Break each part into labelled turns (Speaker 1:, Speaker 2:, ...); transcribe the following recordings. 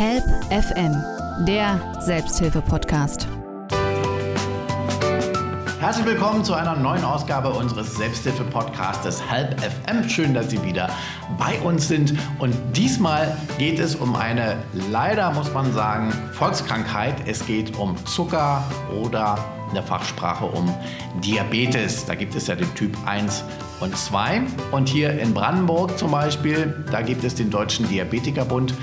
Speaker 1: Help FM, der Selbsthilfe-Podcast.
Speaker 2: Herzlich willkommen zu einer neuen Ausgabe unseres Selbsthilfe-Podcastes Help FM. Schön, dass Sie wieder bei uns sind. Und diesmal geht es um eine, leider muss man sagen, Volkskrankheit. Es geht um Zucker oder in der Fachsprache um Diabetes. Da gibt es ja den Typ 1 und 2. Und hier in Brandenburg zum Beispiel, da gibt es den Deutschen Diabetikerbund.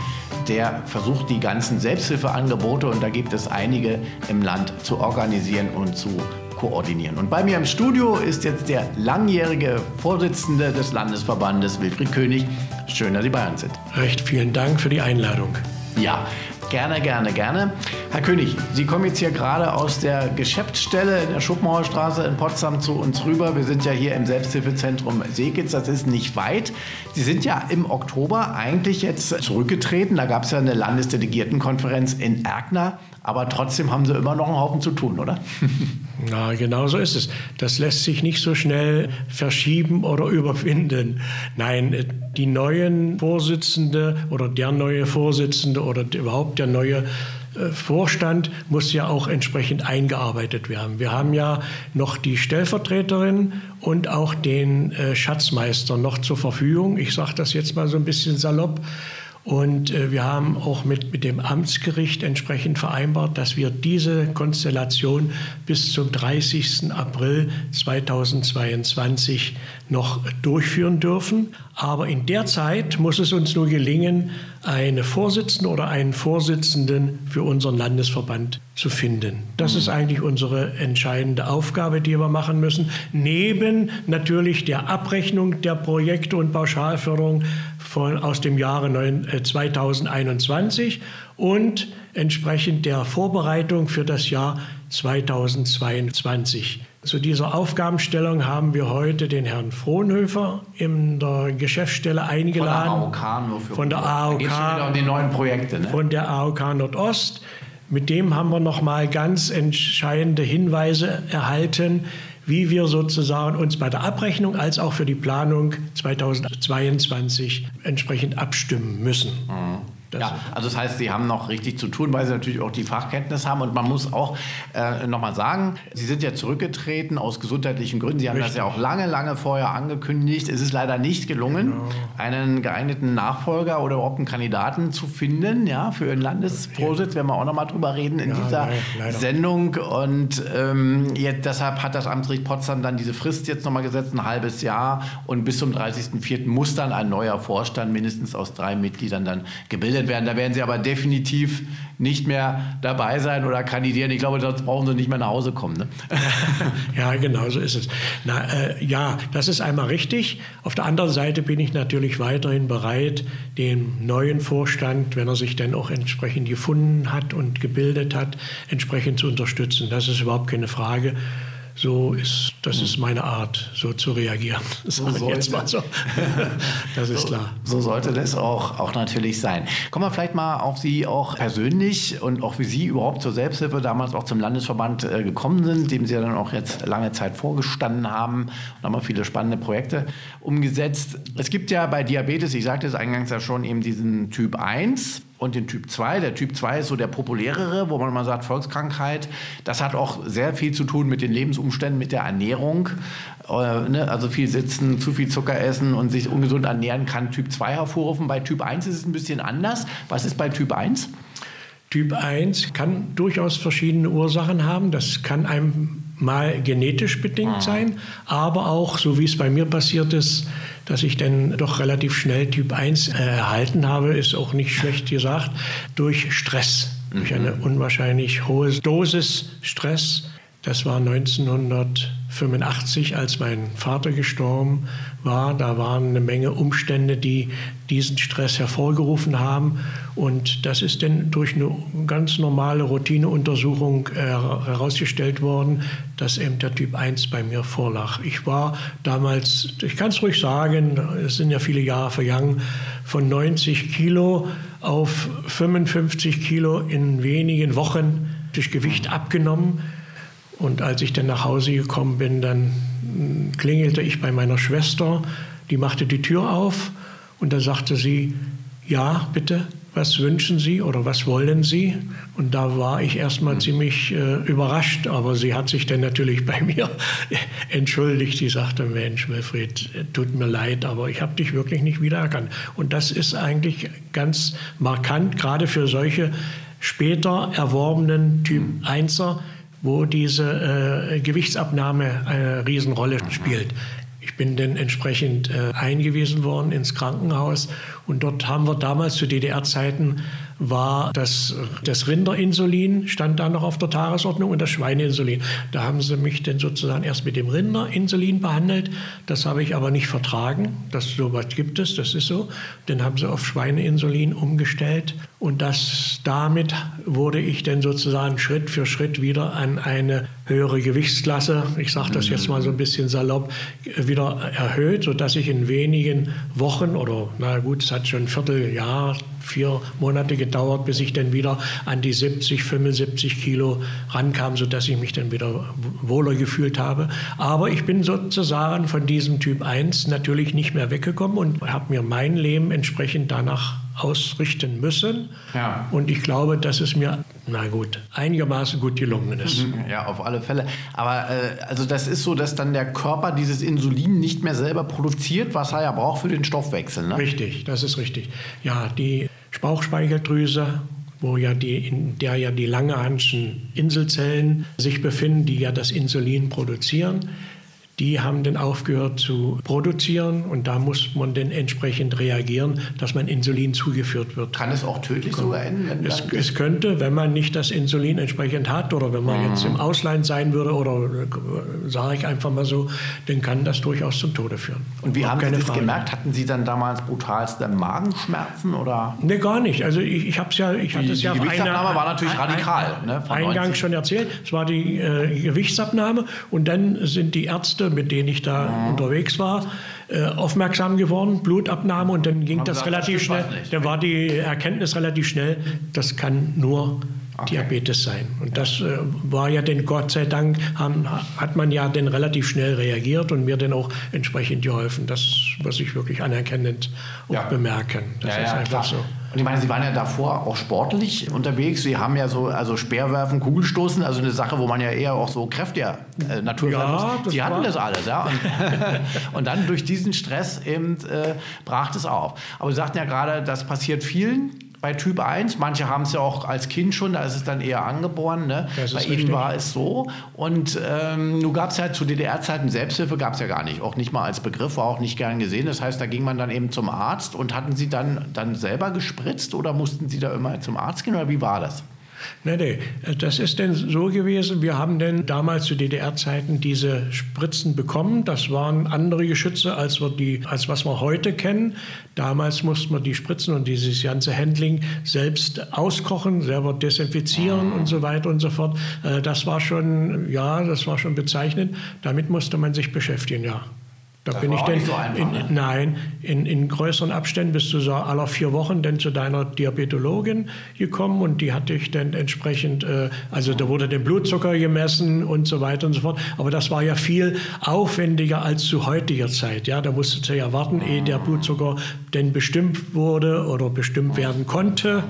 Speaker 2: Der versucht die ganzen Selbsthilfeangebote und da gibt es einige im Land zu organisieren und zu koordinieren. Und bei mir im Studio ist jetzt der langjährige Vorsitzende des Landesverbandes, Wilfried König. Schön, dass Sie bei uns sind.
Speaker 3: Recht vielen Dank für die Einladung.
Speaker 2: Ja, Gerne, gerne, gerne. Herr König, Sie kommen jetzt hier gerade aus der Geschäftsstelle in der Schuppenhauerstraße in Potsdam zu uns rüber. Wir sind ja hier im Selbsthilfezentrum Seekitz, das ist nicht weit. Sie sind ja im Oktober eigentlich jetzt zurückgetreten. Da gab es ja eine Landesdelegiertenkonferenz in Erkner. Aber trotzdem haben Sie immer noch einen Haufen zu tun, oder?
Speaker 3: Na, genau so ist es. Das lässt sich nicht so schnell verschieben oder überwinden. Nein, die neuen Vorsitzende oder der neue Vorsitzende oder überhaupt der neue äh, Vorstand muss ja auch entsprechend eingearbeitet werden. Wir haben ja noch die Stellvertreterin und auch den äh, Schatzmeister noch zur Verfügung. Ich sage das jetzt mal so ein bisschen salopp. Und äh, wir haben auch mit, mit dem Amtsgericht entsprechend vereinbart, dass wir diese Konstellation bis zum 30. April 2022 noch durchführen dürfen. Aber in der Zeit muss es uns nur gelingen, eine Vorsitzende oder einen Vorsitzenden für unseren Landesverband zu finden. Das ist eigentlich unsere entscheidende Aufgabe, die wir machen müssen. Neben natürlich der Abrechnung der Projekte und Pauschalförderung von, aus dem Jahre 2021 äh, und entsprechend der Vorbereitung für das Jahr 2022. Zu dieser Aufgabenstellung haben wir heute den Herrn Frohnhöfer in der Geschäftsstelle eingeladen.
Speaker 2: Von der AOK nur für
Speaker 3: Von der AOK.
Speaker 2: Um die neuen Projekte. Ne?
Speaker 3: Von der AOK Nordost. Mit dem haben wir noch mal ganz entscheidende Hinweise erhalten, wie wir sozusagen uns bei der Abrechnung als auch für die Planung 2022 entsprechend abstimmen müssen.
Speaker 2: Mhm. Das ja, also das heißt, Sie haben noch richtig zu tun, weil Sie natürlich auch die Fachkenntnis haben. Und man muss auch äh, nochmal sagen, Sie sind ja zurückgetreten aus gesundheitlichen Gründen. Sie haben richtig. das ja auch lange, lange vorher angekündigt. Es ist leider nicht gelungen, genau. einen geeigneten Nachfolger oder überhaupt einen Kandidaten zu finden, ja, für Ihren Landesvorsitz. Werden wir auch nochmal drüber reden in ja, dieser leider. Sendung. Und ähm, jetzt, deshalb hat das Amtsgericht Potsdam dann diese Frist jetzt nochmal gesetzt, ein halbes Jahr. Und bis zum 30.04. muss dann ein neuer Vorstand mindestens aus drei Mitgliedern dann gebildet gebildet werden. Da werden Sie aber definitiv nicht mehr dabei sein oder kandidieren. Ich glaube, sonst brauchen Sie nicht mehr nach Hause kommen. Ne?
Speaker 3: ja, genau so ist es. Na, äh, ja, das ist einmal richtig. Auf der anderen Seite bin ich natürlich weiterhin bereit, den neuen Vorstand, wenn er sich denn auch entsprechend gefunden hat und gebildet hat, entsprechend zu unterstützen. Das ist überhaupt keine Frage. So ist, das ist meine Art, so zu reagieren.
Speaker 2: So sollte, jetzt mal so. das ist so, klar. So sollte das auch, auch natürlich sein. Kommen wir vielleicht mal auf Sie auch persönlich und auch wie Sie überhaupt zur Selbsthilfe damals auch zum Landesverband äh, gekommen sind, dem Sie ja dann auch jetzt lange Zeit vorgestanden haben und haben auch viele spannende Projekte umgesetzt. Es gibt ja bei Diabetes, ich sagte es eingangs ja schon, eben diesen Typ 1 und den Typ 2. Der Typ 2 ist so der populärere, wo man mal sagt, Volkskrankheit. Das hat auch sehr viel zu tun mit den Lebensumständen, mit der Ernährung. Äh, ne? Also viel sitzen, zu viel Zucker essen und sich ungesund ernähren kann Typ 2 hervorrufen. Bei Typ 1 ist es ein bisschen anders. Was ist bei Typ 1?
Speaker 3: Typ 1 kann durchaus verschiedene Ursachen haben. Das kann einem mal genetisch bedingt ah. sein, aber auch, so wie es bei mir passiert ist, dass ich dann doch relativ schnell Typ 1 erhalten habe, ist auch nicht schlecht gesagt, durch Stress, mhm. durch eine unwahrscheinlich hohe Dosis Stress. Das war 1985, als mein Vater gestorben war. Da waren eine Menge Umstände, die diesen Stress hervorgerufen haben. Und das ist dann durch eine ganz normale Routineuntersuchung äh, herausgestellt worden, dass eben der Typ 1 bei mir vorlag. Ich war damals, ich kann es ruhig sagen, es sind ja viele Jahre vergangen, von 90 Kilo auf 55 Kilo in wenigen Wochen durch Gewicht abgenommen. Und als ich dann nach Hause gekommen bin, dann klingelte ich bei meiner Schwester, die machte die Tür auf und da sagte sie, ja, bitte, was wünschen Sie oder was wollen Sie? Und da war ich erstmal mhm. ziemlich äh, überrascht, aber sie hat sich dann natürlich bei mir entschuldigt. Sie sagte, Mensch, Wilfried, tut mir leid, aber ich habe dich wirklich nicht wiedererkannt. Und das ist eigentlich ganz markant, gerade für solche später erworbenen Typ 1er, mhm. Wo diese äh, Gewichtsabnahme eine Riesenrolle spielt. Ich bin dann entsprechend äh, eingewiesen worden ins Krankenhaus und dort haben wir damals zu DDR-Zeiten war das, das Rinderinsulin, stand da noch auf der Tagesordnung und das Schweineinsulin. Da haben sie mich dann sozusagen erst mit dem Rinderinsulin behandelt. Das habe ich aber nicht vertragen. Das sowas gibt es, das ist so. Dann haben sie auf Schweineinsulin umgestellt und das, damit wurde ich dann sozusagen Schritt für Schritt wieder an eine höhere Gewichtsklasse, ich sage das jetzt mal so ein bisschen salopp, wieder erhöht, sodass ich in wenigen Wochen oder na gut, es hat schon ein Vierteljahr, vier Monate gedauert, bis ich dann wieder an die 70, 75 Kilo rankam, sodass ich mich dann wieder wohler gefühlt habe. Aber ich bin sozusagen von diesem Typ 1 natürlich nicht mehr weggekommen und habe mir mein Leben entsprechend danach ausrichten müssen. Ja. Und ich glaube, dass es mir, na gut, einigermaßen gut gelungen ist.
Speaker 2: Ja, auf alle Fälle. Aber äh, also das ist so, dass dann der Körper dieses Insulin nicht mehr selber produziert, was er ja braucht für den Stoffwechsel. Ne?
Speaker 3: Richtig, das ist richtig. Ja, die Bauchspeicheldrüse wo ja die, in der ja die Langerhanschen Inselzellen sich befinden, die ja das Insulin produzieren die haben dann aufgehört zu produzieren und da muss man dann entsprechend reagieren, dass man Insulin zugeführt wird.
Speaker 2: Kann es auch tödlich sogar enden?
Speaker 3: Es, es, könnte, wenn man nicht das Insulin entsprechend hat oder wenn man mhm. jetzt im Ausland sein würde oder äh, sage ich einfach mal so, dann kann das durchaus zum Tode führen.
Speaker 2: Und wie haben Sie das Frage. gemerkt? Hatten Sie dann damals brutalste Magenschmerzen oder?
Speaker 3: Nee, gar nicht. Also ich, ich habe es ja, ich
Speaker 2: hatte es ja die Gewichtsabnahme war natürlich radikal.
Speaker 3: Ein, ne, eingangs schon erzählt. Es war die äh, Gewichtsabnahme und dann sind die Ärzte mit denen ich da ja. unterwegs war, äh, aufmerksam geworden, Blutabnahme und dann ging das, das relativ schnell. Dann war die Erkenntnis relativ schnell, das kann nur okay. Diabetes sein. Und das äh, war ja denn Gott sei Dank, haben, hat man ja dann relativ schnell reagiert und mir dann auch entsprechend geholfen. Das muss ich wirklich anerkennend auch ja. bemerken. Das
Speaker 2: ja, ist einfach klar. so. Und ich meine, Sie waren ja davor auch sportlich unterwegs. Sie haben ja so also Speerwerfen, Kugelstoßen, also eine Sache, wo man ja eher auch so Kräfte äh, Natur ja, Sie hatten das alles, ja. Und, und, dann durch diesen Stress eben äh, brach es auf. Aber Sie sagten ja gerade, das passiert vielen bei Typ 1. Manche haben es ja auch als Kind schon, da ist es dann eher angeboren. Ne? Bei richtig. Ihnen war es so. Und ähm, nun gab es ja zu DDR-Zeiten Selbsthilfe, gab es ja gar nicht. Auch nicht mal als Begriff, war auch nicht gern gesehen. Das heißt, da ging man dann eben zum Arzt und hatten Sie dann, dann selber gespritzt oder mussten Sie da immer zum Arzt gehen oder wie war das?
Speaker 3: Nee, nee, das ist denn so gewesen, wir haben denn damals zu DDR-Zeiten diese Spritzen bekommen. Das waren andere Geschütze, als, wir die, als was wir heute kennen. Damals mussten wir die Spritzen und dieses ganze Handling selbst auskochen, selber desinfizieren und so weiter und so fort. Äh, das war schon, ja, das war schon bezeichnend. Damit musste man sich beschäftigen, ja. Da das bin ich denn, so einfach, in, ne? nein, in, in größeren Abständen bist du so aller vier Wochen dann zu deiner Diabetologin gekommen und die hatte ich dann entsprechend, äh, also da wurde der Blutzucker gemessen und so weiter und so fort. Aber das war ja viel aufwendiger als zu heutiger Zeit. Ja, da musstest du ja warten, ehe der Blutzucker denn bestimmt wurde oder bestimmt werden konnte.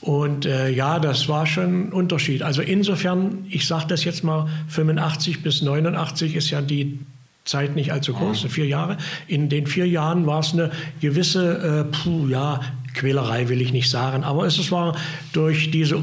Speaker 3: Und äh, ja, das war schon ein Unterschied. Also insofern, ich sage das jetzt mal, 85 bis 89 ist ja die Zeit nicht allzu groß, vier Jahre. In den vier Jahren war es eine gewisse, äh, puh, ja, Quälerei will ich nicht sagen, aber es war durch diese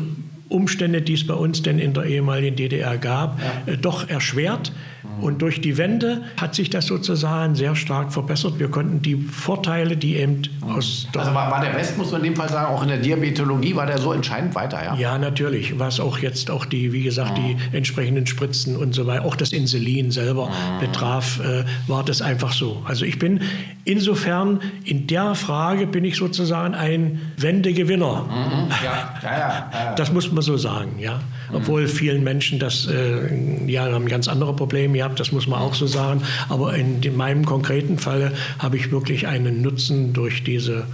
Speaker 3: Umstände, die es bei uns denn in der ehemaligen DDR gab, ja. äh, doch erschwert. Und durch die Wende hat sich das sozusagen sehr stark verbessert. Wir konnten die Vorteile, die eben aus.
Speaker 2: Also war, war, der West, muss man in dem Fall sagen, auch in der Diabetologie, war der so entscheidend weiter, ja?
Speaker 3: Ja, natürlich. Was auch jetzt auch die, wie gesagt, die entsprechenden Spritzen und so weiter, auch das Insulin selber betraf, äh, war das einfach so. Also ich bin insofern in der Frage bin ich sozusagen ein Wendegewinner. Mhm. Ja, ja, ja, ja, Das muss man so sagen, ja. Obwohl vielen Menschen das, äh, ja, haben ganz andere Probleme gehabt, das muss man auch so sagen. Aber in, in meinem konkreten Falle habe ich wirklich einen Nutzen durch diese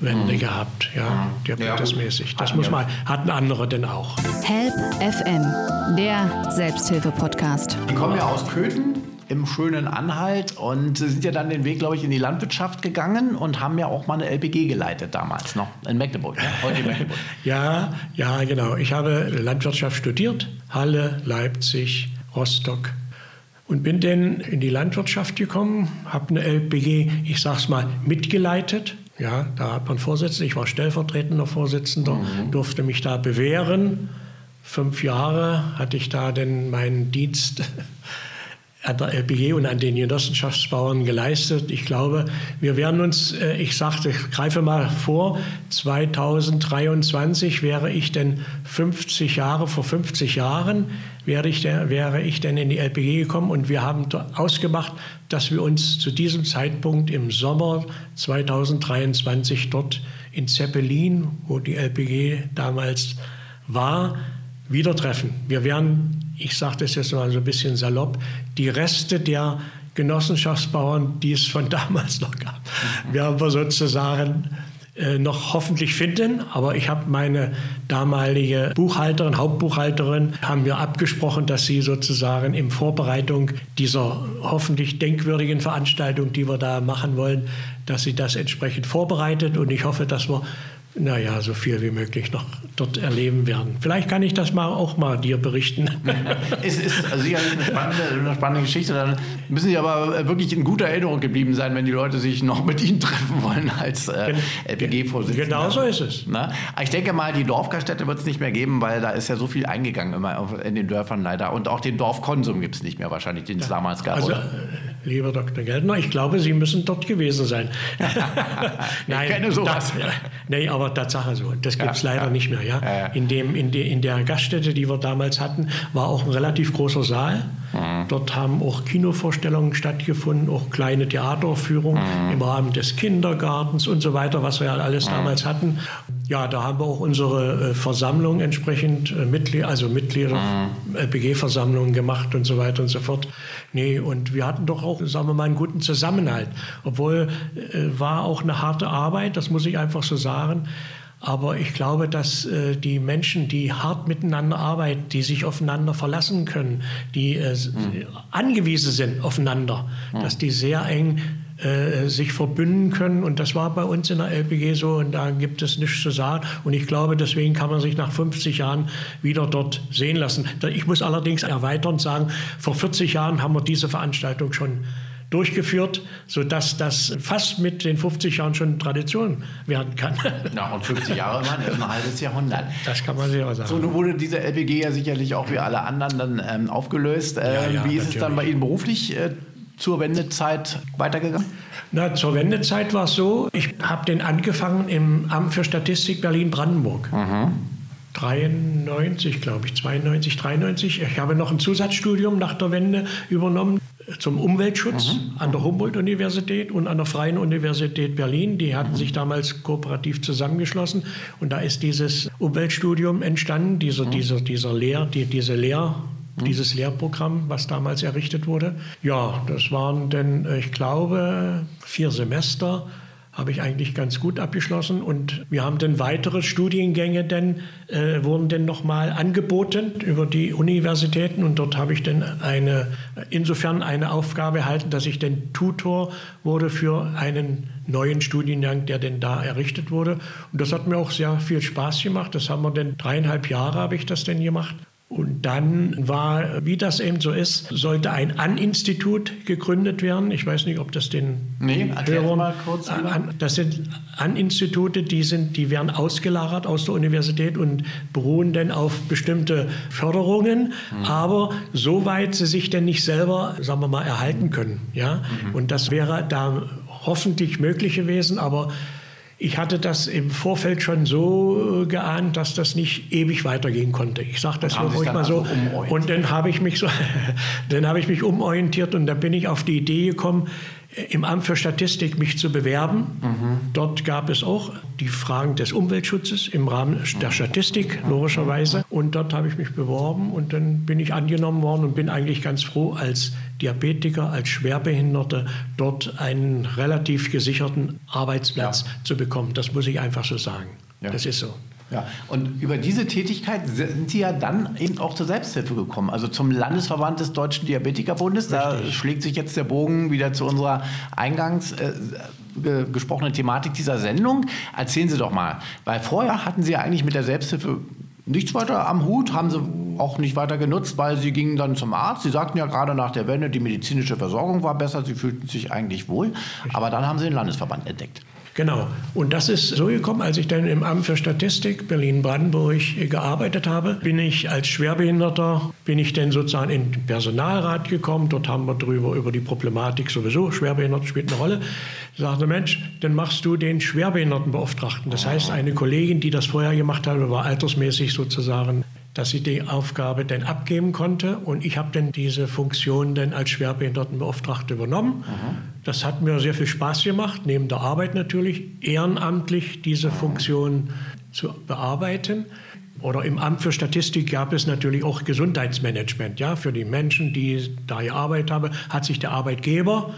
Speaker 3: Wende mhm. gehabt, ja, mhm. diabetesmäßig. Das muss man, hatten andere denn auch.
Speaker 1: Help FM, der Selbsthilfe-Podcast.
Speaker 2: Die kommen ja aus Köthen im schönen Anhalt und sind ja dann den Weg, glaube ich, in die Landwirtschaft gegangen und haben ja auch mal eine LPG geleitet damals noch in Magdeburg, ne? heute in Magdeburg.
Speaker 3: ja, ja, genau. Ich habe Landwirtschaft studiert, Halle, Leipzig, Rostock und bin dann in die Landwirtschaft gekommen, habe eine LPG, ich sag's mal, mitgeleitet. Ja, da hat man Vorsitzender, ich war stellvertretender Vorsitzender, mhm. durfte mich da bewähren. Fünf Jahre hatte ich da denn meinen Dienst an der LPG und an den Genossenschaftsbauern geleistet. Ich glaube, wir werden uns, äh, ich sagte, ich greife mal vor, 2023 wäre ich denn 50 Jahre, vor 50 Jahren wäre ich, wäre ich denn in die LPG gekommen und wir haben ausgemacht, dass wir uns zu diesem Zeitpunkt im Sommer 2023 dort in Zeppelin, wo die LPG damals war, wieder treffen. Wir werden ich sage das jetzt mal so ein bisschen salopp, die Reste der Genossenschaftsbauern, die es von damals noch gab, werden wir sozusagen äh, noch hoffentlich finden. Aber ich habe meine damalige Buchhalterin, Hauptbuchhalterin, haben wir abgesprochen, dass sie sozusagen in Vorbereitung dieser hoffentlich denkwürdigen Veranstaltung, die wir da machen wollen, dass sie das entsprechend vorbereitet. Und ich hoffe, dass wir naja, so viel wie möglich noch dort erleben werden. Vielleicht kann ich das mal auch mal dir berichten.
Speaker 2: es ist also sicherlich eine spannende, eine spannende Geschichte. Dann müssen Sie aber wirklich in guter Erinnerung geblieben sein, wenn die Leute sich noch mit Ihnen treffen wollen als äh, LPG-Vorsitzender.
Speaker 3: Genau so ist es.
Speaker 2: Na? Ich denke mal, die Dorfgaststätte wird es nicht mehr geben, weil da ist ja so viel eingegangen immer in den Dörfern leider. Und auch den Dorfkonsum gibt es nicht mehr wahrscheinlich, den es ja. damals gab. Also, oder?
Speaker 3: Äh, lieber Dr. Geldner, ich glaube, Sie müssen dort gewesen sein.
Speaker 2: Nein, ich kenne sowas.
Speaker 3: Das, nee, aber aber Tatsache so. Das gibt es ja, leider ja. nicht mehr. Ja? in, dem, in, de, in der Gaststätte, die wir damals hatten, war auch ein relativ großer Saal. Mhm. Dort haben auch Kinovorstellungen stattgefunden, auch kleine Theateraufführungen mhm. im Rahmen des Kindergartens und so weiter, was wir ja alles mhm. damals hatten. Ja, da haben wir auch unsere äh, Versammlung entsprechend, äh, also Mitglieder, mhm. LPG-Versammlungen gemacht und so weiter und so fort. Nee, und wir hatten doch auch, sagen wir mal, einen guten Zusammenhalt. Obwohl äh, war auch eine harte Arbeit, das muss ich einfach so sagen. Aber ich glaube, dass äh, die Menschen, die hart miteinander arbeiten, die sich aufeinander verlassen können, die äh, mhm. angewiesen sind aufeinander, mhm. dass die sehr eng äh, sich verbünden können. Und das war bei uns in der LPG so und da gibt es nichts zu sagen. Und ich glaube, deswegen kann man sich nach 50 Jahren wieder dort sehen lassen. Ich muss allerdings erweitern und sagen, vor 40 Jahren haben wir diese Veranstaltung schon durchgeführt, sodass das fast mit den 50 Jahren schon Tradition werden kann.
Speaker 2: Na, und 50 Jahre, ist ein halbes Jahrhundert.
Speaker 3: Das kann man sich auch sagen.
Speaker 2: So, nun wurde diese LPG ja sicherlich auch wie alle anderen dann ähm, aufgelöst. Ähm, ja, ja, wie ist natürlich. es dann bei Ihnen beruflich äh, zur Wendezeit weitergegangen?
Speaker 3: Na, zur Wendezeit war es so, ich habe den angefangen im Amt für Statistik Berlin-Brandenburg. Mhm. 93, glaube ich, 92, 93. Ich habe noch ein Zusatzstudium nach der Wende übernommen zum Umweltschutz mhm. an der Humboldt-Universität und an der Freien Universität Berlin. Die hatten mhm. sich damals kooperativ zusammengeschlossen und da ist dieses Umweltstudium entstanden, dieser, mhm. dieser, dieser Lehr, die, diese Lehr, mhm. dieses Lehrprogramm, was damals errichtet wurde. Ja, das waren denn, ich glaube, vier Semester habe ich eigentlich ganz gut abgeschlossen. Und wir haben dann weitere Studiengänge denn äh, wurden dann nochmal angeboten über die Universitäten. Und dort habe ich dann eine insofern eine Aufgabe erhalten, dass ich dann Tutor wurde für einen neuen Studiengang, der denn da errichtet wurde. Und das hat mir auch sehr viel Spaß gemacht. Das haben wir dann dreieinhalb Jahre habe ich das denn gemacht und dann war, wie das eben so ist, sollte ein An-Institut gegründet werden. Ich weiß nicht, ob das den
Speaker 2: nee, Hörern... mal kurz.
Speaker 3: An, das sind An-Institute, die, die werden ausgelagert aus der Universität und beruhen dann auf bestimmte Förderungen, mhm. aber soweit sie sich denn nicht selber, sagen wir mal, erhalten können. Ja? Mhm. Und das wäre da hoffentlich möglich gewesen, aber ich hatte das im Vorfeld schon so äh, geahnt, dass das nicht ewig weitergehen konnte. Ich sage das ruhig mal so. Also und dann habe ich mich so, dann habe ich mich umorientiert und da bin ich auf die Idee gekommen, im Amt für Statistik mich zu bewerben. Mhm. Dort gab es auch die Fragen des Umweltschutzes im Rahmen der Statistik, logischerweise. Und dort habe ich mich beworben und dann bin ich angenommen worden und bin eigentlich ganz froh, als Diabetiker, als Schwerbehinderte dort einen relativ gesicherten Arbeitsplatz ja. zu bekommen. Das muss ich einfach so sagen. Ja. Das ist so.
Speaker 2: Ja, und über diese Tätigkeit sind Sie ja dann eben auch zur Selbsthilfe gekommen, also zum Landesverband des Deutschen Diabetikerbundes. Da schlägt sich jetzt der Bogen wieder zu unserer eingangs äh, gesprochenen Thematik dieser Sendung. Erzählen Sie doch mal, weil vorher hatten Sie ja eigentlich mit der Selbsthilfe nichts weiter am Hut, haben sie auch nicht weiter genutzt, weil sie gingen dann zum Arzt. Sie sagten ja gerade nach der Wende, die medizinische Versorgung war besser, sie fühlten sich eigentlich wohl, aber dann haben sie den Landesverband entdeckt.
Speaker 3: Genau. Und das ist so gekommen, als ich dann im Amt für Statistik Berlin-Brandenburg gearbeitet habe, bin ich als Schwerbehinderter, bin ich dann sozusagen in den Personalrat gekommen. Dort haben wir drüber über die Problematik sowieso, Schwerbehinderten spielt eine Rolle. Ich sagte, Mensch, dann machst du den Schwerbehindertenbeauftragten. Das heißt, eine Kollegin, die das vorher gemacht hat, war altersmäßig sozusagen dass sie die Aufgabe dann abgeben konnte. Und ich habe dann diese Funktion dann als Schwerbehindertenbeauftragte übernommen. Mhm. Das hat mir sehr viel Spaß gemacht, neben der Arbeit natürlich, ehrenamtlich diese Funktion zu bearbeiten. Oder im Amt für Statistik gab es natürlich auch Gesundheitsmanagement. Ja, für die Menschen, die da gearbeitet haben, hat sich der Arbeitgeber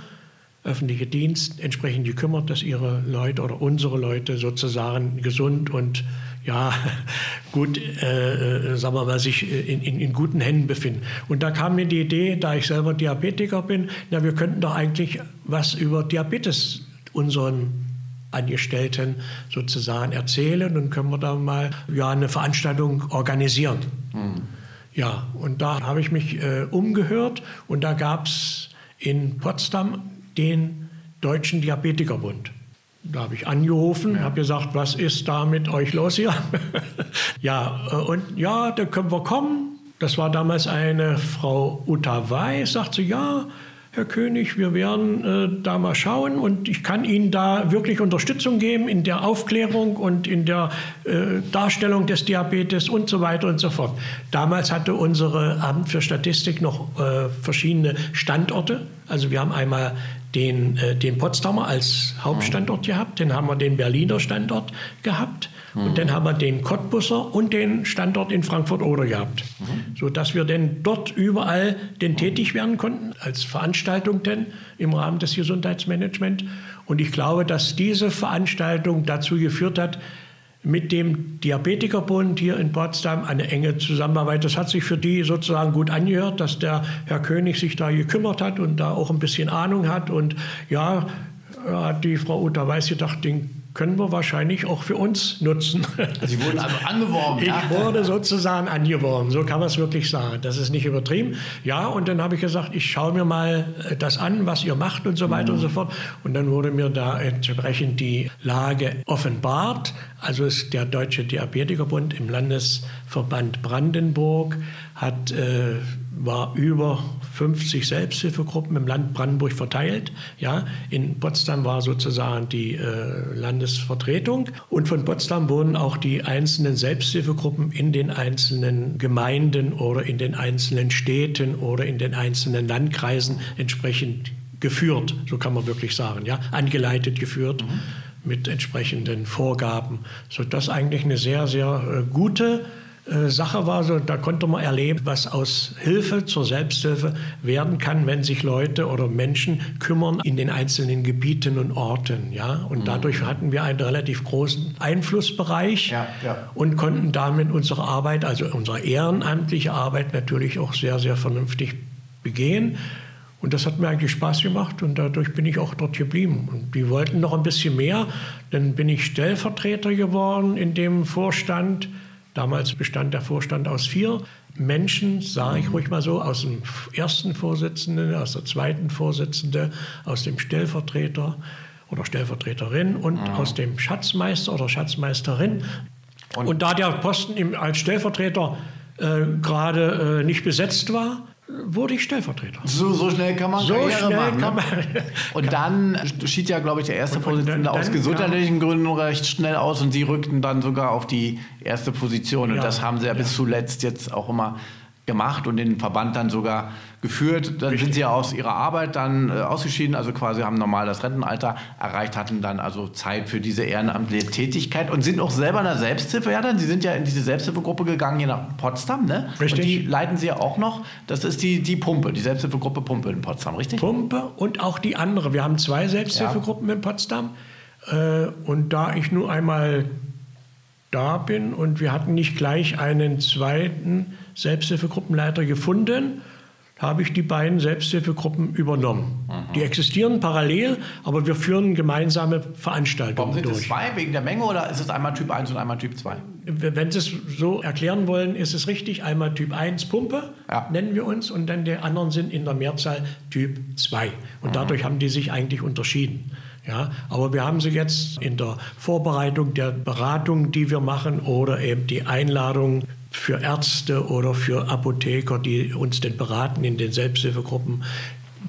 Speaker 3: öffentliche Dienst entsprechend gekümmert, dass ihre Leute oder unsere Leute sozusagen gesund und ja, gut, äh, äh, sagen wir mal, sich in, in, in, guten Händen befinden. Und da kam mir die Idee, da ich selber Diabetiker bin, na, wir könnten doch eigentlich was über Diabetes unseren Angestellten sozusagen erzählen und können wir da mal ja, eine Veranstaltung organisieren. Mhm. Ja, und da habe ich mich äh, umgehört und da gab es in Potsdam den Deutschen Diabetikerbund. Da habe ich angerufen, ja. habe gesagt, was ist da mit euch los hier? ja, äh, und ja, da können wir kommen. Das war damals eine Frau Uta Weiß, sagt sie, ja, Herr König, wir werden äh, da mal schauen und ich kann Ihnen da wirklich Unterstützung geben in der Aufklärung und in der äh, Darstellung des Diabetes und so weiter und so fort. Damals hatte unsere Amt für Statistik noch äh, verschiedene Standorte. Also wir haben einmal den, äh, den Potsdamer als Hauptstandort mhm. gehabt, dann haben wir den Berliner Standort gehabt mhm. und dann haben wir den Cottbusser und den Standort in Frankfurt-Oder gehabt, mhm. sodass wir dann dort überall denn tätig werden konnten, als Veranstaltung denn im Rahmen des Gesundheitsmanagements. Und ich glaube, dass diese Veranstaltung dazu geführt hat, mit dem Diabetikerbund hier in Potsdam eine enge Zusammenarbeit. Das hat sich für die sozusagen gut angehört, dass der Herr König sich da gekümmert hat und da auch ein bisschen Ahnung hat. Und ja, hat die Frau Uta Weiß gedacht, den können wir wahrscheinlich auch für uns nutzen.
Speaker 2: Sie wurden also angeworben.
Speaker 3: Ich ja? wurde sozusagen angeworben, so kann man es wirklich sagen. Das ist nicht übertrieben. Ja, und dann habe ich gesagt, ich schaue mir mal äh, das an, was ihr macht und so weiter mhm. und so fort. Und dann wurde mir da entsprechend die Lage offenbart. Also ist der Deutsche Diabetikerbund im Landesverband Brandenburg hat äh, war über 50 Selbsthilfegruppen im Land Brandenburg verteilt. Ja, in Potsdam war sozusagen die äh, Landesvertretung und von Potsdam wurden auch die einzelnen Selbsthilfegruppen in den einzelnen Gemeinden oder in den einzelnen Städten oder in den einzelnen Landkreisen entsprechend geführt, so kann man wirklich sagen, ja, angeleitet geführt. Mhm. mit entsprechenden Vorgaben, sodass eigentlich eine sehr, sehr äh, gute Sache war, so, da konnte man erleben, was aus Hilfe zur Selbsthilfe werden kann, wenn sich Leute oder Menschen kümmern in den einzelnen Gebieten und Orten. Ja? Und mhm. dadurch hatten wir einen relativ großen Einflussbereich ja, ja. und konnten damit unsere Arbeit, also unsere ehrenamtliche Arbeit natürlich auch sehr, sehr vernünftig begehen. Und das hat mir eigentlich Spaß gemacht und dadurch bin ich auch dort geblieben. Und die wollten noch ein bisschen mehr. Dann bin ich Stellvertreter geworden in dem Vorstand Damals bestand der Vorstand aus vier Menschen, sage ich ruhig mal so, aus dem ersten Vorsitzenden, aus der zweiten Vorsitzenden, aus dem Stellvertreter oder Stellvertreterin und mhm. aus dem Schatzmeister oder Schatzmeisterin. Und, und da der Posten im, als Stellvertreter äh, gerade äh, nicht besetzt war, wurde ich Stellvertreter.
Speaker 2: So, so schnell kann man so Karriere schnell machen. Kann ne? man, und dann schied ja, glaube ich, der erste Vorsitzende aus gesundheitlichen Gründen recht schnell aus und Sie rückten dann sogar auf die erste Position. Und ja, das haben Sie ja, ja bis zuletzt jetzt auch immer gemacht und den Verband dann sogar geführt. Dann Richtig. sind sie ja aus ihrer Arbeit dann äh, ausgeschieden, also quasi haben normal das Rentenalter erreicht, hatten dann also Zeit für diese ehrenamtliche Tätigkeit und sind auch selber in der Selbsthilfe. Ja, dann, sie sind ja in diese Selbsthilfegruppe gegangen hier nach Potsdam, ne?
Speaker 3: Richtig.
Speaker 2: Und die leiten sie ja auch noch. Das ist die, die Pumpe, die Selbsthilfegruppe Pumpe in Potsdam, richtig?
Speaker 3: Pumpe und auch die andere. Wir haben zwei Selbsthilfegruppen ja. in Potsdam. Äh, und da ich nur einmal da bin und wir hatten nicht gleich einen zweiten Selbsthilfegruppenleiter gefunden, habe ich die beiden Selbsthilfegruppen übernommen. Mhm. Die existieren parallel, aber wir führen gemeinsame Veranstaltungen
Speaker 2: Warum sind
Speaker 3: durch.
Speaker 2: es zwei? Wegen der Menge oder ist es einmal Typ 1 und einmal Typ 2?
Speaker 3: Wenn Sie es so erklären wollen, ist es richtig. Einmal Typ 1 Pumpe,
Speaker 2: Ja.
Speaker 3: nennen wir uns, und dann die anderen sind in der Mehrzahl Typ 2. Und dadurch haben die sich eigentlich unterschieden. Ja, aber wir haben sie jetzt in der Vorbereitung der Beratung, die wir machen, oder eben die Einladung für Ärzte oder für Apotheker, die uns denn beraten in den Selbsthilfegruppen,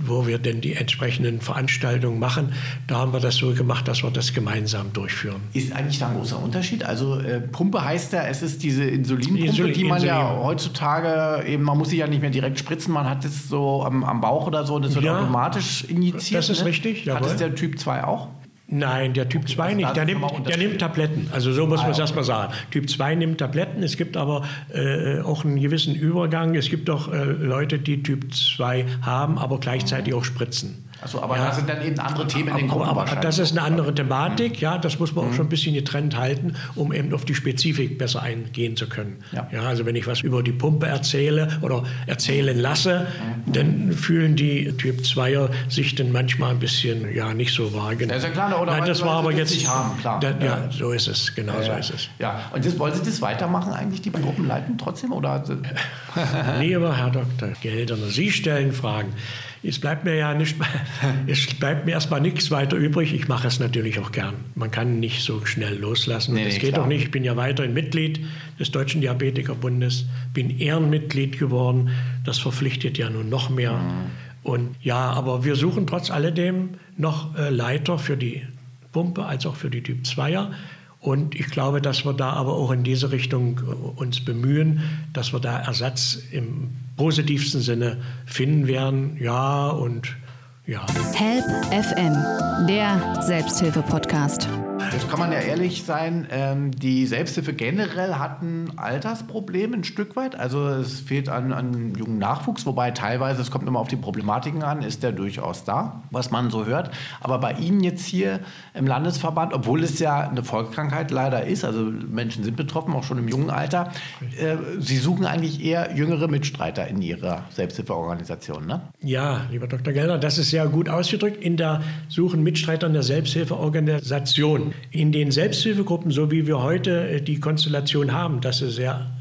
Speaker 3: wo wir denn die entsprechenden Veranstaltungen machen. Da haben wir das so gemacht, dass wir das gemeinsam durchführen.
Speaker 2: Ist eigentlich da ein großer Unterschied? Also äh, Pumpe heißt ja, es ist diese Insulinpumpe,
Speaker 3: Insulin-
Speaker 2: die man ja
Speaker 3: Insulin.
Speaker 2: heutzutage eben, man muss sie ja nicht mehr direkt spritzen, man hat es so am, am Bauch oder so und es wird
Speaker 3: Ja,
Speaker 2: automatisch injiziert.
Speaker 3: das ist
Speaker 2: ne?
Speaker 3: richtig,
Speaker 2: Hat es
Speaker 3: jawohl.
Speaker 2: der Typ 2 auch?
Speaker 3: Nein, der Typ 2
Speaker 2: das
Speaker 3: nicht. Der nimmt, der nimmt Tabletten. Also so muss
Speaker 2: Ah,
Speaker 3: man es
Speaker 2: ja,
Speaker 3: erstmal sagen. Typ 2 nimmt Tabletten. Es gibt aber äh, auch einen gewissen Übergang. Es gibt auch äh, Leute, die Typ 2 haben, aber gleichzeitig auch spritzen.
Speaker 2: Achso, aber
Speaker 3: Ja.
Speaker 2: da sind dann eben andere Themen in den
Speaker 3: Aber,
Speaker 2: Gruppen
Speaker 3: aber
Speaker 2: wahrscheinlich.
Speaker 3: das ist eine andere Thematik, ja, das muss man auch schon ein bisschen getrennt halten, um eben auf die Spezifik besser eingehen zu können.
Speaker 2: Ja.
Speaker 3: also wenn ich was über die Pumpe erzähle oder erzählen lasse, dann fühlen die Typ 2er sich dann manchmal ein bisschen ja nicht so wahrgenommen.
Speaker 2: Ja, ist ja klar, oder
Speaker 3: Nein,
Speaker 2: weil-
Speaker 3: das war aber jetzt
Speaker 2: nicht haben, klar.
Speaker 3: Da, ja,
Speaker 2: Ja.
Speaker 3: so ist es, genau so
Speaker 2: ja.
Speaker 3: ist es.
Speaker 2: Ja, und das, wollen Sie das weitermachen eigentlich, die Gruppen leiten trotzdem? Oder?
Speaker 3: Lieber Herr Dr. Gelderner, Sie stellen Fragen. Es bleibt mir ja nicht, es bleibt mir erstmal nichts weiter übrig. Ich mache es natürlich auch gern. Man kann nicht so schnell loslassen.
Speaker 2: Nee,
Speaker 3: das
Speaker 2: nee,
Speaker 3: geht
Speaker 2: klar.
Speaker 3: auch nicht. Ich bin ja weiterhin Mitglied des Deutschen Diabetikerbundes, bin Ehrenmitglied geworden. Das verpflichtet ja nun noch mehr.
Speaker 2: Mhm.
Speaker 3: Und ja, aber wir suchen trotz alledem noch äh, Leiter für die Pumpe als auch für die Typ 2er. Und ich glaube, dass wir da aber auch in diese Richtung äh, uns bemühen, dass wir da Ersatz im positivsten Sinne finden werden. Ja, und ja.
Speaker 1: Help FM, der Selbsthilfe-Podcast.
Speaker 2: Jetzt kann man ja ehrlich sein, ähm, die Selbsthilfe generell hat ein Altersproblem ein Stück weit. Also es fehlt an, an jungen Nachwuchs, wobei teilweise, es kommt immer auf die Problematiken an, ist der durchaus da, was man so hört. Aber bei Ihnen jetzt hier im Landesverband, obwohl es ja eine Volkskrankheit leider ist, also Menschen sind betroffen, auch schon im jungen Alter, äh, Sie suchen eigentlich eher jüngere Mitstreiter in Ihrer Selbsthilfeorganisation, ne?
Speaker 3: Ja, lieber Dr. Gelder, das ist sehr gut ausgedrückt. In der Suchen Mitstreiter in der Selbsthilfeorganisation. In den Selbsthilfegruppen, so wie wir heute äh, die Konstellation haben, das ist sehr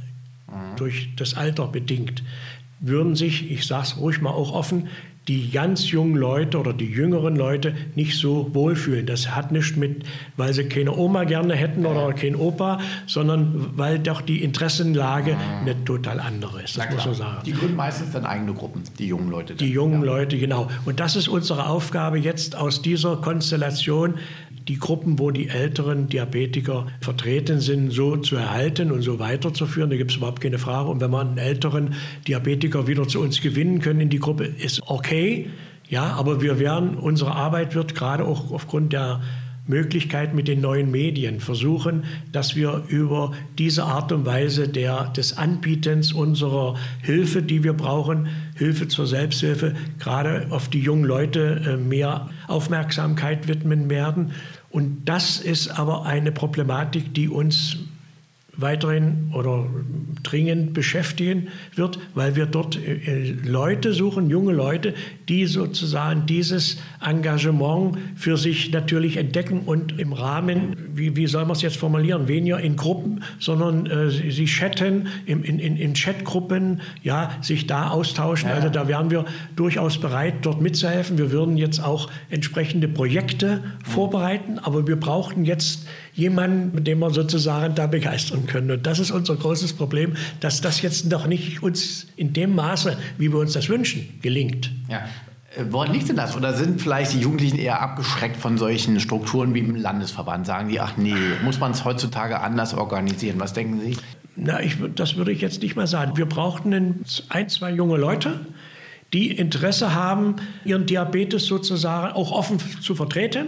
Speaker 3: durch das Alter bedingt, würden sich, ich sage es ruhig mal auch offen, die ganz jungen Leute oder die jüngeren Leute nicht so wohlfühlen. Das hat nichts mit, weil sie keine Oma gerne hätten oder keinen Opa, sondern weil doch die Interessenlage eine total andere ist. Das muss man sagen.
Speaker 2: Die gründen meistens dann eigene Gruppen, die jungen Leute. dann.
Speaker 3: Die jungen
Speaker 2: Ja.
Speaker 3: Leute, genau. Und das ist unsere Aufgabe jetzt aus dieser Konstellation, die Gruppen, wo die älteren Diabetiker vertreten sind, so zu erhalten und so weiterzuführen. Da gibt es überhaupt keine Frage. Und wenn wir einen älteren Diabetiker wieder zu uns gewinnen können in die Gruppe, ist okay. Ja, aber wir werden, unsere Arbeit wird gerade auch aufgrund der Möglichkeit mit den neuen Medien versuchen, dass wir über diese Art und Weise der, des Anbietens unserer Hilfe, die wir brauchen, Hilfe zur Selbsthilfe, gerade auf die jungen Leute äh, mehr Aufmerksamkeit widmen werden. Und das ist aber eine Problematik, die uns weiterhin oder dringend beschäftigen wird, weil wir dort äh, Leute suchen, junge Leute, die sozusagen dieses Engagement für sich natürlich entdecken und im Rahmen, wie, wie soll man es jetzt formulieren, weniger in Gruppen, sondern äh, sie, chatten in, in, in Chatgruppen, ja, sich da austauschen. Also da wären wir durchaus bereit, dort mitzuhelfen. Wir würden jetzt auch entsprechende Projekte vorbereiten, aber wir brauchten jetzt jemanden, mit dem wir sozusagen da begeistern können. Und das ist unser großes Problem, dass das jetzt noch nicht uns in dem Maße, wie wir uns das wünschen, gelingt.
Speaker 2: Ja. Äh, Woran liegt denn das? Oder sind vielleicht die Jugendlichen eher abgeschreckt von solchen Strukturen wie im Landesverband? Sagen die, ach nee, muss man es heutzutage anders organisieren? Was denken Sie?
Speaker 3: Na, ich, das würde ich jetzt nicht mal sagen. Wir brauchten ein, zwei junge Leute, die Interesse haben, ihren Diabetes sozusagen auch offen zu vertreten.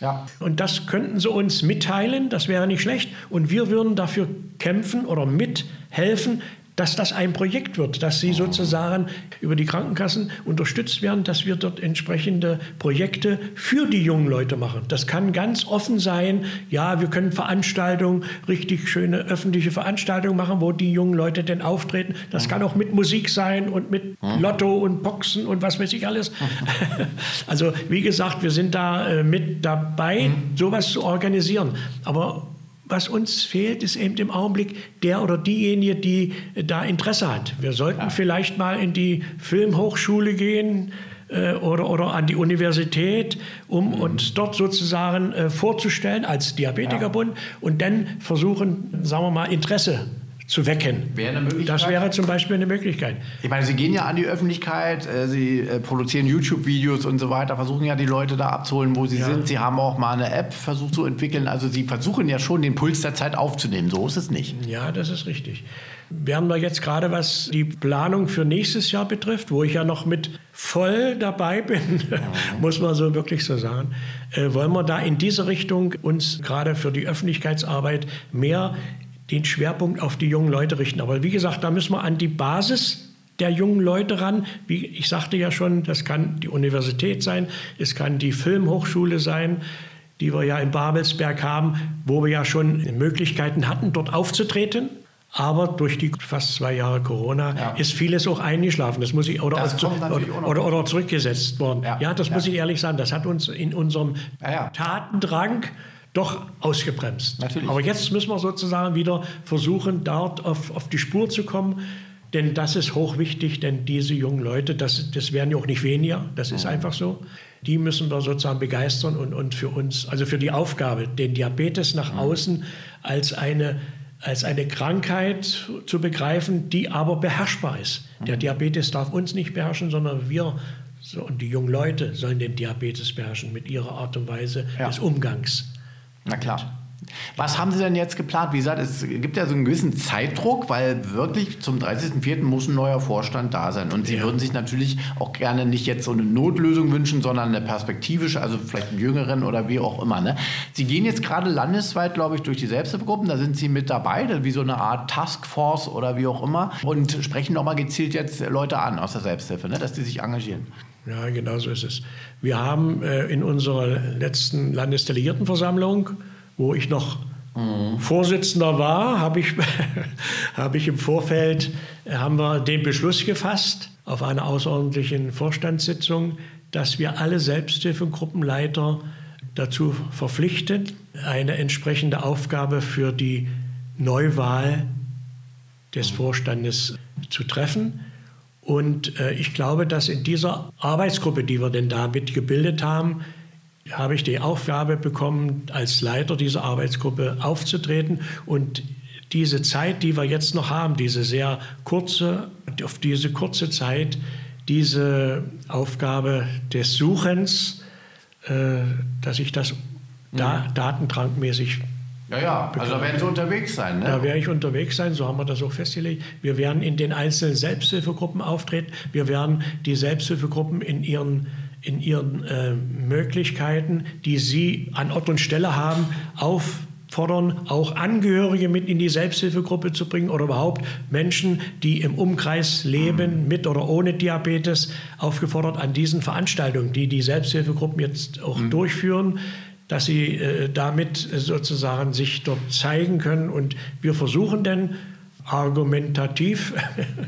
Speaker 2: Ja.
Speaker 3: Und das könnten sie uns mitteilen, das wäre nicht schlecht. Und wir würden dafür kämpfen oder mithelfen, dass das ein Projekt wird, dass sie sozusagen über die Krankenkassen unterstützt werden, dass wir dort entsprechende Projekte für die jungen Leute machen. Das kann ganz offen sein. Ja, wir können Veranstaltungen, richtig schöne öffentliche Veranstaltungen machen, wo die jungen Leute denn auftreten. Das kann auch mit Musik sein und mit Lotto und Boxen und was weiß ich alles. also wie gesagt, wir sind da äh, mit dabei, sowas zu organisieren. Aber was uns fehlt, ist eben im Augenblick der oder diejenige, die da Interesse hat. Wir sollten ja. vielleicht mal in die Filmhochschule gehen äh, oder, oder an die Universität, um mhm. uns dort sozusagen äh, vorzustellen als Diabetikerbund ja. und dann versuchen, sagen wir mal, Interesse zu wecken. Wäre eine Möglichkeit? Das wäre zum Beispiel eine Möglichkeit.
Speaker 2: Ich meine, Sie gehen ja an die Öffentlichkeit, äh, Sie äh, produzieren YouTube-Videos und so weiter, versuchen ja die Leute da abzuholen, wo sie ja. sind. Sie haben auch mal eine App versucht zu entwickeln. Also Sie versuchen ja schon, den Puls der Zeit aufzunehmen. So ist es nicht.
Speaker 3: Ja, das ist richtig. Wir haben da jetzt gerade, was die Planung für nächstes Jahr betrifft, wo ich ja noch mit voll dabei bin, muss man so wirklich so sagen, äh, wollen wir da in diese Richtung uns gerade für die Öffentlichkeitsarbeit mehr den Schwerpunkt auf die jungen Leute richten. Aber wie gesagt, da müssen wir an die Basis der jungen Leute ran. Wie ich sagte ja schon, das kann die Universität sein, es kann die Filmhochschule sein, die wir ja in Babelsberg haben, wo wir ja schon Möglichkeiten hatten, dort aufzutreten. Aber durch die fast zwei Jahre Corona ja. ist vieles auch eingeschlafen. Das muss ich oder, das oder, oder, oder, zurückgesetzt worden. Ja, ja das ja. muss ich ehrlich sagen. Das hat uns in unserem Tatendrang doch ausgebremst. Natürlich. Aber jetzt müssen wir sozusagen wieder versuchen, dort auf, auf die Spur zu kommen. Denn das ist hochwichtig, denn diese jungen Leute, das, das werden ja auch nicht weniger, das ist mhm. einfach so. Die müssen wir sozusagen begeistern und, und für uns, also für die Aufgabe, den Diabetes nach mhm. außen als eine, als eine Krankheit zu begreifen, die aber beherrschbar ist. Der mhm. Diabetes darf uns nicht beherrschen, sondern wir so, und die jungen Leute sollen den Diabetes beherrschen mit ihrer Art und Weise ja. des Umgangs.
Speaker 2: Na klar. Was haben Sie denn jetzt geplant? Wie gesagt, es gibt ja so einen gewissen Zeitdruck, weil wirklich zum 30.04. muss ein neuer Vorstand da sein. Und Sie ja. würden sich natürlich auch gerne nicht jetzt so eine Notlösung wünschen, sondern eine perspektivische, also vielleicht einen jüngeren oder wie auch immer. Ne? Sie gehen jetzt gerade landesweit, glaube ich, durch die Selbsthilfegruppen. Da sind Sie mit dabei, wie so eine Art Taskforce oder wie auch immer. Und sprechen nochmal gezielt jetzt Leute an aus der Selbsthilfe, ne? dass die sich engagieren.
Speaker 3: Ja, genau so ist es. Wir haben äh, in unserer letzten Landesdelegiertenversammlung, wo ich noch mhm. Vorsitzender war, habe ich, hab ich im Vorfeld äh, haben wir den Beschluss gefasst auf einer außerordentlichen Vorstandssitzung, dass wir alle Selbsthilfegruppenleiter dazu verpflichten, eine entsprechende Aufgabe für die Neuwahl des Vorstandes zu treffen. Und äh, ich glaube, dass in dieser Arbeitsgruppe, die wir denn damit gebildet haben, habe ich die Aufgabe bekommen, als Leiter dieser Arbeitsgruppe aufzutreten und diese Zeit, die wir jetzt noch haben, diese sehr kurze, auf diese kurze Zeit, diese Aufgabe des Suchens, äh, dass ich das da, mhm. datentrankmäßig
Speaker 2: ja, ja, also da werden Sie unterwegs sein. Ne?
Speaker 3: Da werde ich unterwegs sein, so haben wir das auch festgelegt. Wir werden in den einzelnen Selbsthilfegruppen auftreten. Wir werden die Selbsthilfegruppen in ihren, in ihren äh, Möglichkeiten, die sie an Ort und Stelle haben, auffordern, auch Angehörige mit in die Selbsthilfegruppe zu bringen oder überhaupt Menschen, die im Umkreis leben, mhm. mit oder ohne Diabetes, aufgefordert an diesen Veranstaltungen, die die Selbsthilfegruppen jetzt auch mhm. durchführen dass sie äh, damit sozusagen sich dort zeigen können. Und wir versuchen dann argumentativ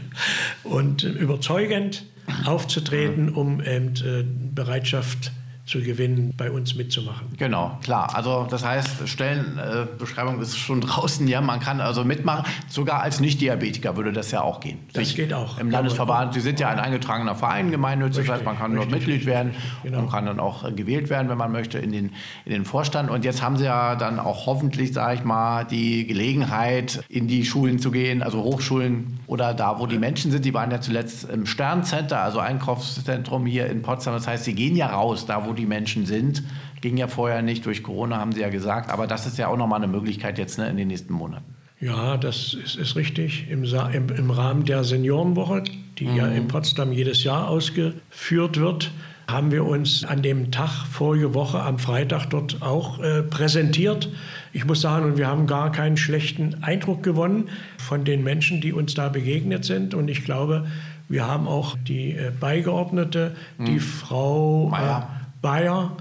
Speaker 3: und überzeugend aufzutreten, um eben, äh, Bereitschaft zu gewinnen, bei uns mitzumachen.
Speaker 2: Genau, klar. Also das heißt, Stellenbeschreibung ist schon draußen. Ja, man kann also mitmachen. Sogar als Nicht-Diabetiker würde das ja auch gehen.
Speaker 3: Das Sich geht auch.
Speaker 2: Im Landesverband, Sie sind ja ein eingetragener Verein, gemeinnützig. Das heißt, man kann richtig, dort Mitglied werden genau. und kann dann auch äh, gewählt werden, wenn man möchte, in den, in den Vorstand. Und jetzt haben Sie ja dann auch hoffentlich, sage ich mal, die Gelegenheit, in die Schulen zu gehen, also Hochschulen oder da, wo die Menschen sind. Die waren ja zuletzt im Sterncenter, also Einkaufszentrum hier in Potsdam. Das heißt, Sie gehen ja raus, da wo die die Menschen sind. Ging ja vorher nicht, durch Corona haben Sie ja gesagt. Aber das ist ja auch nochmal eine Möglichkeit jetzt ne, in den nächsten Monaten.
Speaker 3: Ja, das ist, ist richtig. Im, im, Im, Rahmen der Seniorenwoche, die mhm. ja in Potsdam jedes Jahr ausgeführt wird, haben wir uns an dem Tag vorige Woche am Freitag dort auch äh, präsentiert. Ich muss sagen, und wir haben gar keinen schlechten Eindruck gewonnen von den Menschen, die uns da begegnet sind. Und ich glaube, wir haben auch die äh, Beigeordnete, hm. die Frau Bayer, äh, Bayer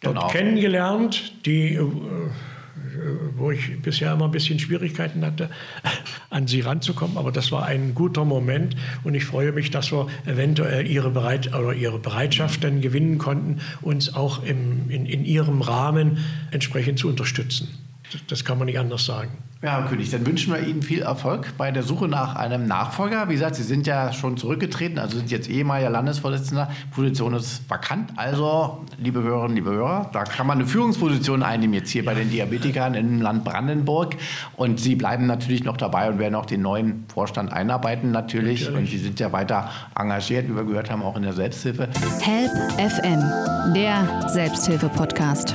Speaker 3: dort genau. kennengelernt, die äh, wo ich bisher immer ein bisschen Schwierigkeiten hatte, an sie ranzukommen. Aber das war ein guter Moment und ich freue mich, dass wir eventuell ihre, Bereit oder ihre Bereitschaft dann gewinnen konnten, uns auch im, in, in ihrem Rahmen entsprechend zu unterstützen. Das kann man nicht anders sagen.
Speaker 2: Ja, Herr König, dann wünschen wir Ihnen viel Erfolg bei der Suche nach einem Nachfolger. Wie gesagt, Sie sind ja schon zurückgetreten, also sind jetzt ehemaliger Landesvorsitzender. Position ist vakant. Also, liebe Hörerinnen, liebe Hörer, da kann man eine Führungsposition einnehmen jetzt hier bei den Diabetikern im Land Brandenburg. Und Sie bleiben natürlich noch dabei und werden auch den neuen Vorstand einarbeiten natürlich. natürlich. Und Sie sind ja weiter engagiert, wie wir gehört haben, auch in der Selbsthilfe.
Speaker 1: Help FM, der Selbsthilfe-Podcast.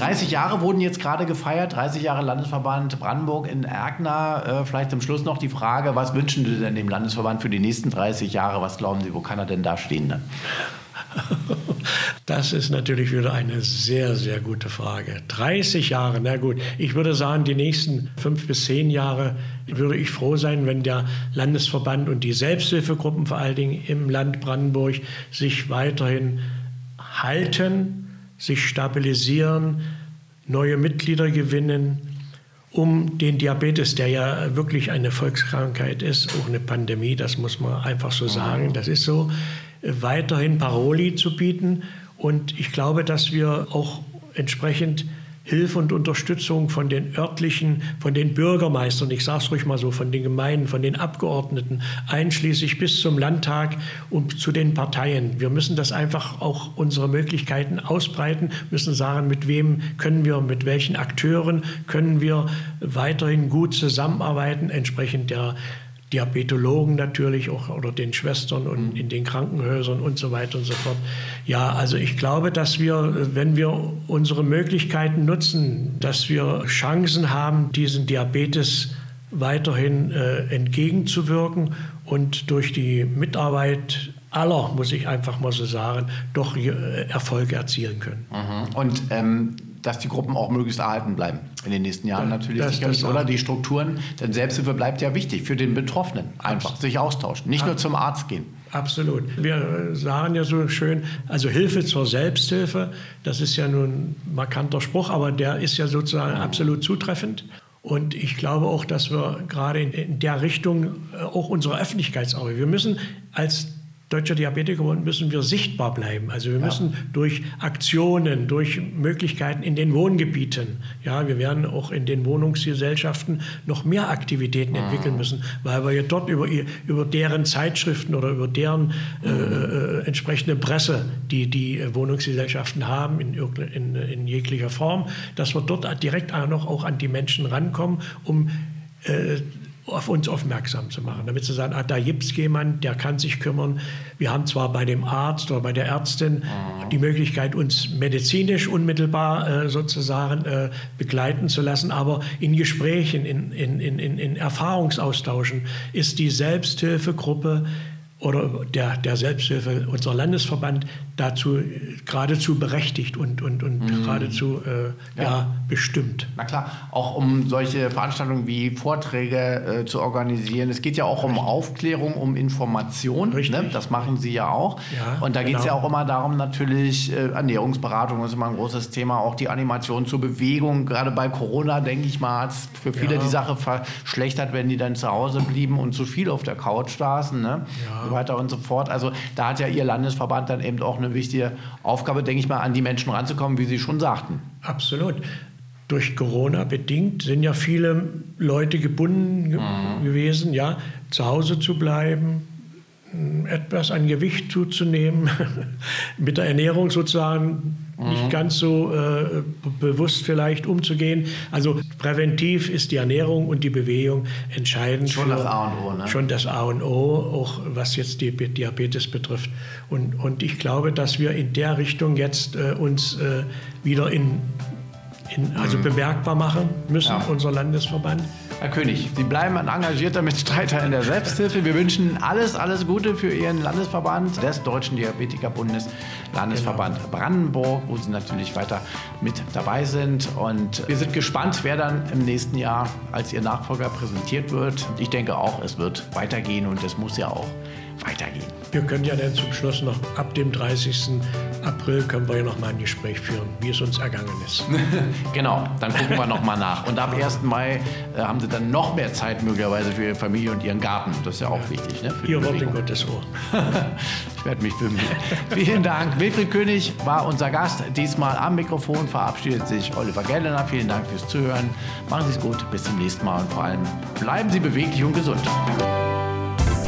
Speaker 2: 30 Jahre wurden jetzt gerade gefeiert, 30 Jahre Landesverband Brandenburg in Erkner. Äh, vielleicht zum Schluss noch die Frage, was wünschen Sie denn dem Landesverband für die nächsten 30 Jahre? Was glauben Sie, wo kann er denn da stehen? Dann?
Speaker 3: Das ist natürlich wieder eine sehr, sehr gute Frage. 30 Jahre, na gut. Ich würde sagen, die nächsten fünf bis zehn Jahre würde ich froh sein, wenn der Landesverband und die Selbsthilfegruppen vor allen Dingen im Land Brandenburg sich weiterhin halten sich stabilisieren, neue Mitglieder gewinnen, um den Diabetes, der ja wirklich eine Volkskrankheit ist, auch eine Pandemie, das muss man einfach so sagen, das ist so, weiterhin Paroli zu bieten. Und ich glaube, dass wir auch entsprechend Hilfe und Unterstützung von den örtlichen, von den Bürgermeistern, ich sage es ruhig mal so, von den Gemeinden, von den Abgeordneten, einschließlich bis zum Landtag und zu den Parteien. Wir müssen das einfach auch unsere Möglichkeiten ausbreiten, müssen sagen, mit wem können wir, mit welchen Akteuren können wir weiterhin gut zusammenarbeiten, entsprechend der Diabetologen natürlich auch oder den Schwestern und in den Krankenhäusern und so weiter und so fort. Ja, also ich glaube, dass wir, wenn wir unsere Möglichkeiten nutzen, dass wir Chancen haben, diesen Diabetes weiterhin äh, entgegenzuwirken und durch die Mitarbeit aller, muss ich einfach mal so sagen, doch äh, Erfolge erzielen können.
Speaker 2: Mhm. Und ähm dass die Gruppen auch möglichst erhalten bleiben in den nächsten Jahren natürlich das, sicherlich, das oder? Die Strukturen, denn Selbsthilfe bleibt ja wichtig für den Betroffenen. Einfach Abs sich austauschen, nicht Abs nur zum Arzt gehen.
Speaker 3: Absolut. Wir sagen ja so schön, also Hilfe zur Selbsthilfe, das ist ja nun ein markanter Spruch, aber der ist ja sozusagen absolut zutreffend. Und ich glaube auch, dass wir gerade in, der Richtung äh, auch unsere Öffentlichkeitsarbeit, wir müssen als Deutscher Diabetikerbund müssen wir sichtbar bleiben. Also wir ja. müssen durch Aktionen, durch Möglichkeiten in den Wohngebieten, ja, wir werden auch in den Wohnungsgesellschaften noch mehr Aktivitäten mhm. entwickeln müssen, weil wir ja dort über, über deren Zeitschriften oder über deren äh, äh, entsprechende Presse, die die Wohnungsgesellschaften haben, in, in, in jeglicher Form, dass wir dort direkt auch noch auch an die Menschen rankommen, um äh, auf uns aufmerksam zu machen, damit sie sagen, ah, da gibt es jemanden, der kann sich kümmern. Wir haben zwar bei dem Arzt oder bei der Ärztin mhm. die Möglichkeit, uns medizinisch unmittelbar äh, sozusagen äh, begleiten zu lassen, aber in Gesprächen, in, in, in, in Erfahrungsaustauschen ist die Selbsthilfegruppe oder der, der Selbsthilfe, unser Landesverband, dazu geradezu berechtigt und, und, und mhm. geradezu äh, ja. ja. bestimmt.
Speaker 2: Na klar, auch um solche Veranstaltungen wie Vorträge äh, zu organisieren. Es geht ja auch um Aufklärung, um Information. Ne? Das machen Sie ja auch. Ja, und da geht es genau. ja auch immer darum, natürlich, äh, Ernährungsberatung ist immer ein großes Thema, auch die Animation zur Bewegung. Gerade bei Corona, denke ich mal, hat es für viele ja. die Sache verschlechtert, wenn die dann zu Hause blieben und zu viel auf der Couch saßen. Ne? Ja. So weiter und so fort. Also da hat ja Ihr Landesverband dann eben auch eine wichtige Aufgabe, denke ich mal, an die Menschen ranzukommen, wie Sie schon sagten.
Speaker 3: Absolut. Durch Corona bedingt sind ja viele Leute gebunden mhm. gewesen, ja, zu Hause zu bleiben, etwas an Gewicht zuzunehmen, mit der Ernährung sozusagen nicht mhm. ganz so äh, bewusst vielleicht umzugehen. Also präventiv ist die Ernährung und die Bewegung entscheidend.
Speaker 2: Schon das A und O, ne?
Speaker 3: Schon das A und O, auch was jetzt die Diabetes betrifft. Und, und ich glaube, dass wir in der Richtung jetzt äh, uns äh, wieder in in, also mhm. bemerkbar machen müssen, ja. unser Landesverband.
Speaker 2: Herr König, Sie bleiben ein engagierter Mitstreiter in der Selbsthilfe. Wir wünschen alles, alles Gute für Ihren Landesverband des Deutschen Diabetikerbundes, Landesverband genau. Brandenburg, wo Sie natürlich weiter mit dabei sind. Und wir sind gespannt, wer dann im nächsten Jahr als Ihr Nachfolger präsentiert wird. Ich denke auch, es wird weitergehen und es muss ja auch weitergehen.
Speaker 3: Wir können ja dann zum Schluss noch ab dem 30. April können wir ja noch mal ein Gespräch führen, wie es uns ergangen ist.
Speaker 2: genau, dann gucken wir noch mal nach. Und ab 1. Mai äh, haben Sie dann noch mehr Zeit möglicherweise für Ihre Familie und Ihren Garten. Das ist ja auch wichtig. Ne,
Speaker 3: Ihr Wort in Gottes Ohr.
Speaker 2: ich werde mich bemühen. Vielen Dank. Wilfried König war unser Gast. Diesmal am Mikrofon verabschiedet sich Oliver Gellener. Vielen Dank fürs Zuhören. Machen Sie es gut. Bis zum nächsten Mal und vor allem bleiben Sie beweglich und gesund.